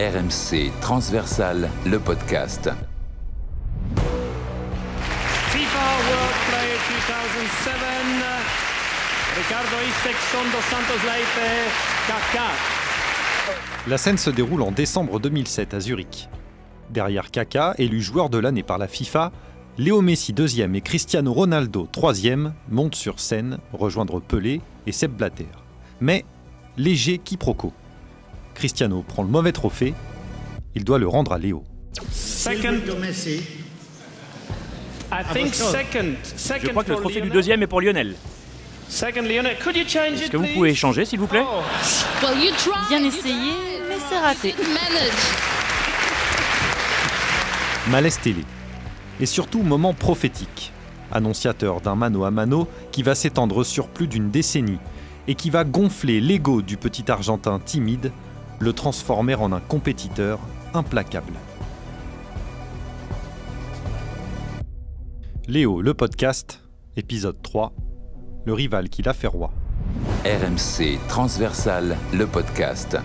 RMC Transversal, le podcast. FIFA World Player 2007. Ricardo Santos Kaká. La scène se déroule en décembre 2007 à Zurich. Derrière Kaka, élu joueur de l'année par la FIFA, Léo Messi deuxième et Cristiano Ronaldo troisième montent sur scène rejoindre Pelé et Sepp Blatter. Mais léger quiproquo. Cristiano prend le mauvais trophée, il doit le rendre à Léo. Second. I think second. Second Je crois que le trophée du deuxième est pour Lionel. Second Lionel. Could you change Est-ce que vous pouvez échanger, s'il vous plaît? Oh, Bien essayé, mais c'est raté. Malaise télé. Et surtout moment prophétique, annonciateur d'un mano à mano qui va s'étendre sur plus d'une décennie et qui va gonfler l'ego du petit Argentin timide, le transformer en un compétiteur implacable. Léo, le podcast, épisode 3, le rival qui l'a fait roi. RMC Transversal, le podcast.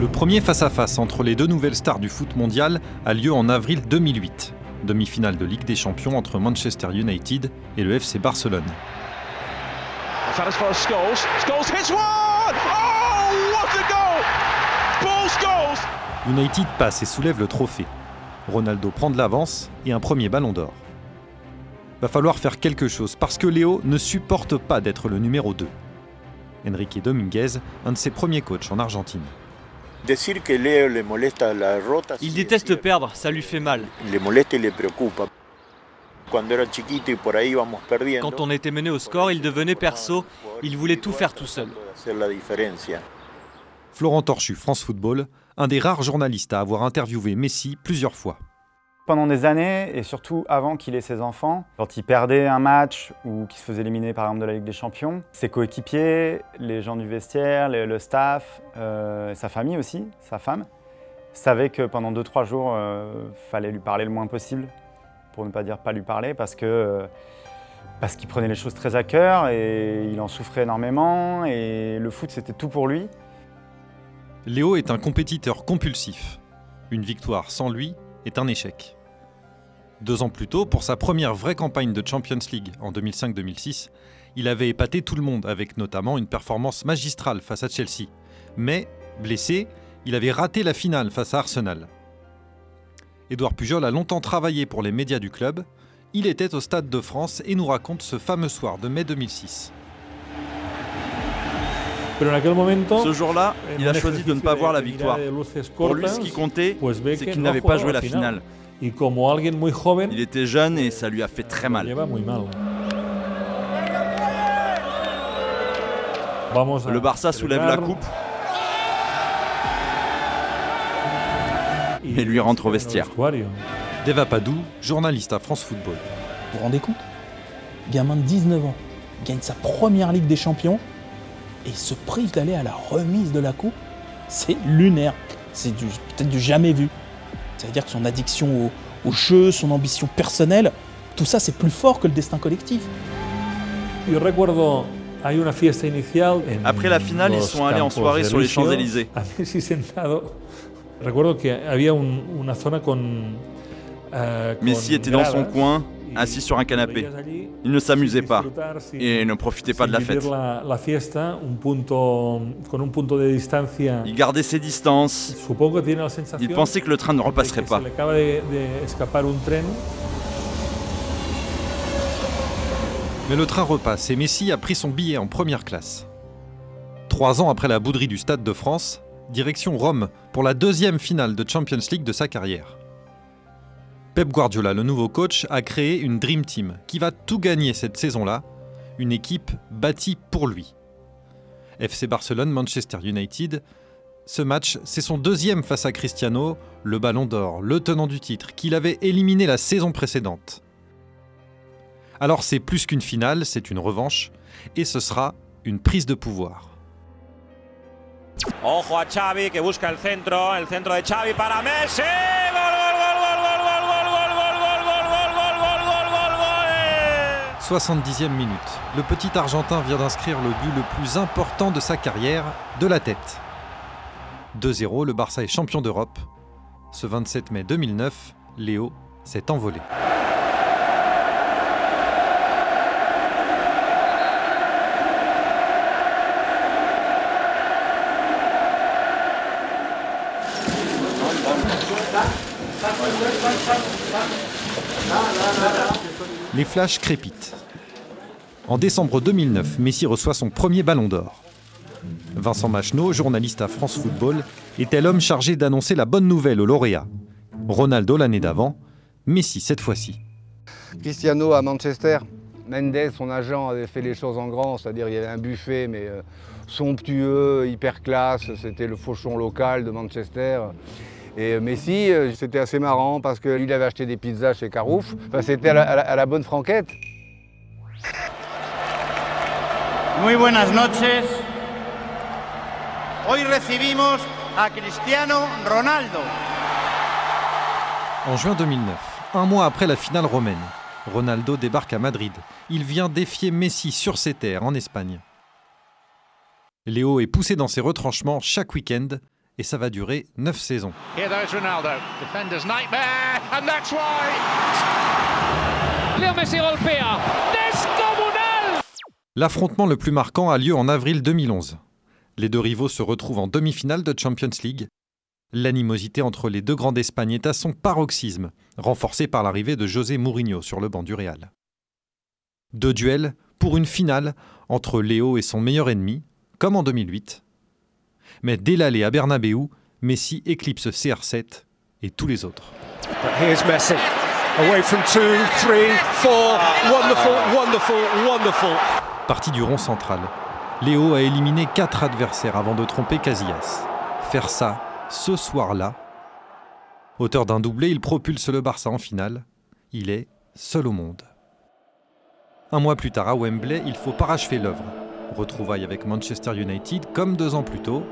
Le premier face-à-face entre les deux nouvelles stars du foot mondial a lieu en avril 2008, demi-finale de Ligue des Champions entre Manchester United et le FC Barcelone. United passe et soulève le trophée. Ronaldo prend de l'avance et un premier ballon d'or. Va falloir faire quelque chose parce que Léo ne supporte pas d'être le numéro 2. Enrique Dominguez, un de ses premiers coachs en Argentine. Decir que Leo le molesta la rota. Il déteste perdre, ça lui fait mal. Le le preocupa. Quand on était mené au score, il devenait perso, il voulait tout faire tout seul. Florent Torchu, France Football, un des rares journalistes à avoir interviewé Messi plusieurs fois. Pendant des années, et surtout avant qu'il ait ses enfants, quand il perdait un match ou qu'il se faisait éliminer par exemple de la Ligue des Champions, ses coéquipiers, les gens du vestiaire, le, staff, euh, sa famille aussi, sa femme, savaient que pendant 2-3 jours, il fallait lui parler le moins possible, pour ne pas dire pas lui parler, parce que euh, parce qu'il prenait les choses très à cœur et il en souffrait énormément et le foot c'était tout pour lui. Léo est un compétiteur compulsif. Une victoire sans lui est un échec. Deux ans plus tôt, pour sa première vraie campagne de Champions League en 2005-2006, il avait épaté tout le monde avec notamment une performance magistrale face à Chelsea. Mais, blessé, il avait raté la finale face à Arsenal. Édouard Pujol a longtemps travaillé pour les médias du club. Il était au Stade de France et nous raconte ce fameux soir de mai 2006. Ce jour-là, il a choisi de ne pas voir la victoire. Pour lui, ce qui comptait, c'est qu'il n'avait pas joué la finale. Il était jeune et ça lui a fait très mal. Le Barça soulève la coupe et lui rentre au vestiaire. Deva Padou, journaliste à France Football. Vous vous rendez compte? Gamin de 19 ans, gagne sa première Ligue des Champions et se prive d'aller à la remise de la coupe. C'est lunaire. C'est du- peut-être du jamais vu. Ça veut dire que son addiction au, au jeu, son ambition personnelle, tout ça c'est plus fort que le destin collectif. Après la finale, ils sont allés en soirée sur les Champs-Élysées. Messi était dans son coin, assis sur un canapé. Il ne s'amusait pas et ne profitait pas de la fête. Il gardait ses distances. Il pensait que le train ne repasserait pas. Mais le train repasse et Messi a pris son billet en première classe. Trois ans après la bouderie du Stade de France, direction Rome pour la deuxième finale de Champions League de sa carrière. Pep Guardiola, le nouveau coach, a créé une Dream Team qui va tout gagner cette saison-là, une équipe bâtie pour lui. FC Barcelone, Manchester United, Ce match, c'est son deuxième face à Cristiano, le ballon d'or, le tenant du titre, qu'il avait éliminé la saison précédente. Alors c'est plus qu'une finale, c'est une revanche, et ce sera une prise de pouvoir. 70e minute. Le petit Argentin vient d'inscrire le but le plus important de sa carrière, de la tête. 2-0, le Barça est champion d'Europe. Ce 27 mai 2009, Léo s'est envolé. Les flashs crépitent. En décembre 2009, Messi reçoit son premier ballon d'or. Vincent Macheneau, journaliste à France Football, était l'homme chargé d'annoncer la bonne nouvelle au lauréat. Ronaldo l'année d'avant, Messi cette fois-ci. Cristiano à Manchester, Mendes, son agent, avait fait les choses en grand, c'est-à-dire il y avait un buffet, mais euh, somptueux, hyper classe, c'était le fauchon local de Manchester. Et Messi, euh, c'était assez marrant parce qu'il avait acheté des pizzas chez Carouf. C'était à la, bonne franquette. Muy buenas noches. Hoy recibimos a Cristiano Ronaldo. En juin 2009, un mois après la finale romaine, Ronaldo débarque à Madrid. Il vient défier Messi sur ses terres en Espagne. Léo est poussé dans ses retranchements chaque week-end et ça va durer 9 saisons. L'affrontement le plus marquant a lieu en avril 2011. Les deux rivaux se retrouvent en demi-finale de Champions League. L'animosité entre les deux grands d'Espagne est à son paroxysme, renforcée par l'arrivée de José Mourinho sur le banc du Real. Deux duels pour une finale entre Léo et son meilleur ennemi, comme en 2008, mais dès l'aller à Bernabeu, Messi éclipse CR7 et tous les autres. Here's Messi. Away from two, three, four. Wonderful, wonderful, wonderful. Parti du rond central. Léo a éliminé quatre adversaires avant de tromper Casillas. Faire ça, ce soir-là. Auteur d'un doublé, il propulse le Barça en finale. Il est seul au monde. Un mois plus tard à Wembley, il faut parachever l'œuvre. Retrouvailles avec Manchester United comme deux ans plus tôt,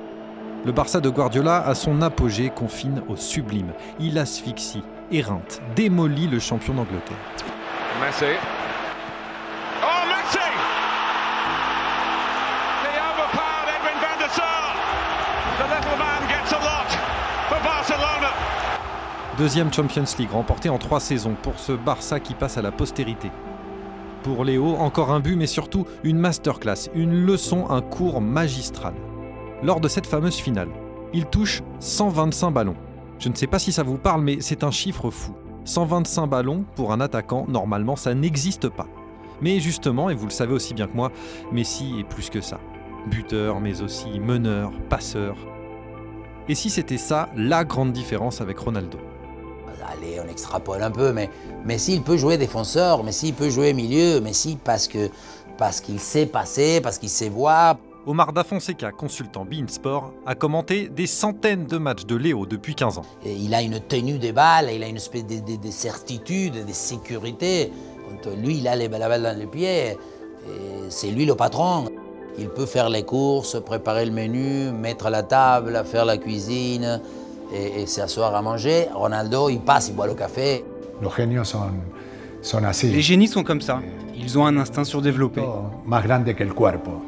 le Barça de Guardiola a son apogée confine au sublime. Il asphyxie, éreinte, démolit le champion d'Angleterre. Deuxième Champions League remportée en trois saisons pour ce Barça qui passe à la postérité. Pour Léo, encore un but, mais surtout une masterclass, une leçon, un cours magistral lors de cette fameuse finale. Il touche 125 ballons. Je ne sais pas si ça vous parle, mais c'est un chiffre fou. 125 ballons pour un attaquant, normalement, ça n'existe pas. Mais justement, et vous le savez aussi bien que moi, Messi est plus que ça. Buteur, mais aussi meneur, passeur. Et si c'était ça, la grande différence avec Ronaldo? Allez, on extrapole un peu, mais Messi, il peut jouer défenseur, Messi, il peut jouer milieu, Messi, parce que parce qu'il sait passer, parce qu'il sait voir. Omar Da Fonseca, consultant Bein Sport, a commenté des centaines de matchs de Léo depuis 15 ans. il a une tenue des balles, il a une espèce de, de, certitude, de sécurité. Quand lui, il a la balle dans les pieds, c'est lui le patron. Il peut faire les courses, préparer le menu, mettre la table, faire la cuisine et, s'asseoir à manger. Ronaldo, il passe, il boit le café. Les génies sont comme ça. Ils ont un instinct surdéveloppé. Más grande que el cuerpo.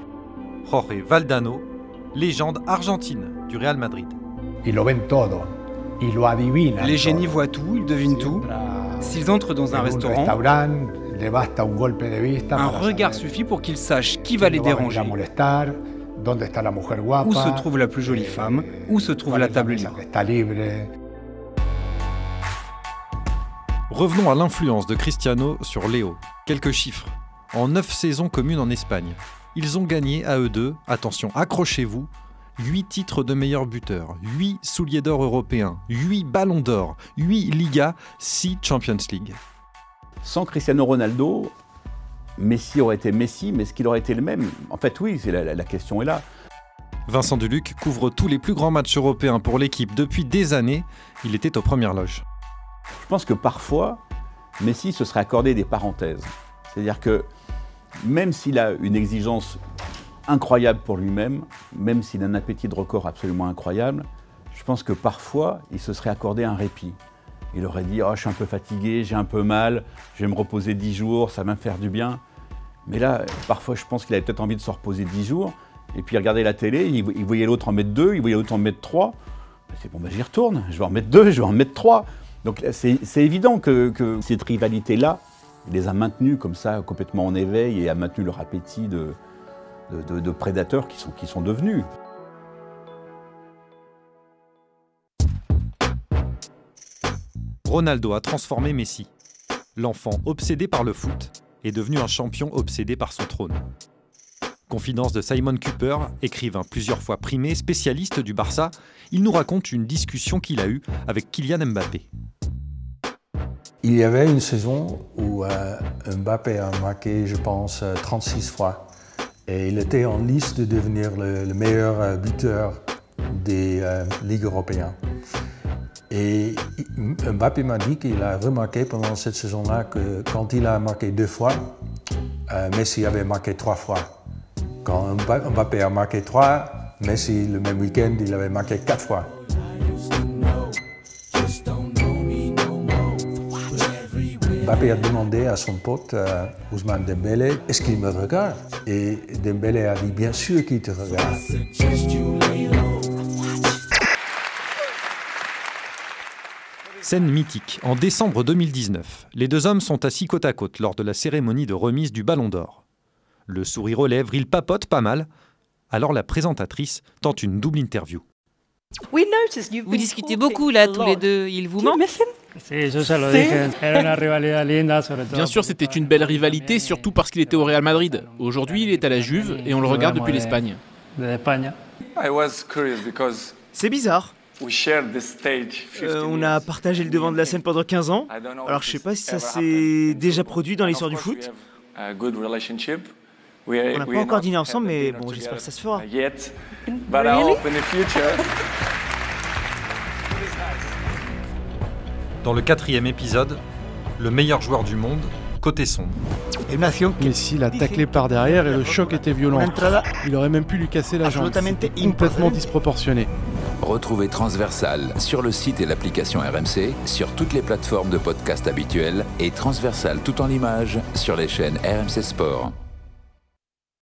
Jorge Valdano, légende argentine du Real Madrid. Les génies voient tout, ils devinent tout. S'ils entrent dans un restaurant, un regard suffit pour qu'ils sachent qui va les déranger, où se trouve la plus jolie femme, où se trouve la table libre? Revenons à l'influence de Cristiano sur Léo. Quelques chiffres. En neuf saisons communes en Espagne, ils ont gagné à eux deux, attention, accrochez-vous, 8 titres de meilleur buteur, 8 souliers d'or européens, 8 ballons d'or, 8 Ligas, 6 Champions League. Sans Cristiano Ronaldo, Messi aurait été Messi, mais est-ce qu'il aurait été le même? En fait, oui, la, la question est là. Vincent Duluc couvre tous les plus grands matchs européens pour l'équipe depuis des années. Il était aux premières loges. Je pense que parfois, Messi se serait accordé des parenthèses. C'est-à-dire que même s'il a une exigence incroyable pour lui-même, même s'il a un appétit de record absolument incroyable, je pense que parfois, il se serait accordé un répit. Il aurait dit oh, Je suis un peu fatigué, j'ai un peu mal, je vais me reposer 10 jours, ça va me faire du bien. Mais là, parfois, je pense qu'il avait peut-être envie de se reposer 10 jours. Et puis, il regardait la télé, il voyait l'autre en mettre deux, il voyait l'autre en mettre trois. C'est bon, ben, j'y retourne, je vais en mettre deux, je vais en mettre trois. Donc, c'est évident que, cette rivalité-là, il les a maintenus comme ça, complètement en éveil, et a maintenu leur appétit de, prédateurs qui sont devenus. Ronaldo a transformé Messi. L'enfant obsédé par le foot est devenu un champion obsédé par son trône. Confidence de Simon Cooper, écrivain plusieurs fois primé, spécialiste du Barça, il nous raconte une discussion qu'il a eue avec Kylian Mbappé. Il y avait une saison où euh, Mbappé a marqué, je pense, 36 euh, fois. Et il était en liste de devenir le, meilleur euh, buteur des ligues européennes. Et Mbappé m'a dit qu'il a remarqué pendant cette saison-là que quand il a marqué deux fois, Messi avait marqué trois fois. Quand Mbappé a marqué 3, Messi, le même week-end, il avait marqué 4 fois. Mbappé a demandé à son pote euh, Ousmane Dembélé est-ce qu'il me regarde? Et Dembélé a dit bien sûr qu'il te regarde. Scène mythique. En décembre 2019, les deux hommes sont assis côte à côte lors de la cérémonie de remise du Ballon d'Or. Le sourire aux lèvres, il papote pas mal. Alors la présentatrice tente une double interview. Vous discutez beaucoup là tous les deux, il vous manque Bien sûr, c'était une belle rivalité, surtout parce qu'il était au Real Madrid. Aujourd'hui, il est à la Juve et on le regarde depuis l'Espagne. C'est bizarre. Euh, on a partagé le devant de la scène pendant 15 ans. Alors je sais pas si ça s'est déjà produit dans l'histoire du foot. On n'a pas encore dîné ensemble, mais bon, j'espère que ça se fera. Dans le quatrième épisode, le meilleur joueur du monde, côté sombre. Messi l'a taclé par derrière et le choc était violent. Il aurait même pu lui casser la jambe. complètement disproportionné. Retrouvez Transversal sur le site et l'application RMC, sur toutes les plateformes de podcast habituelles et Transversal tout en images sur les chaînes RMC Sport.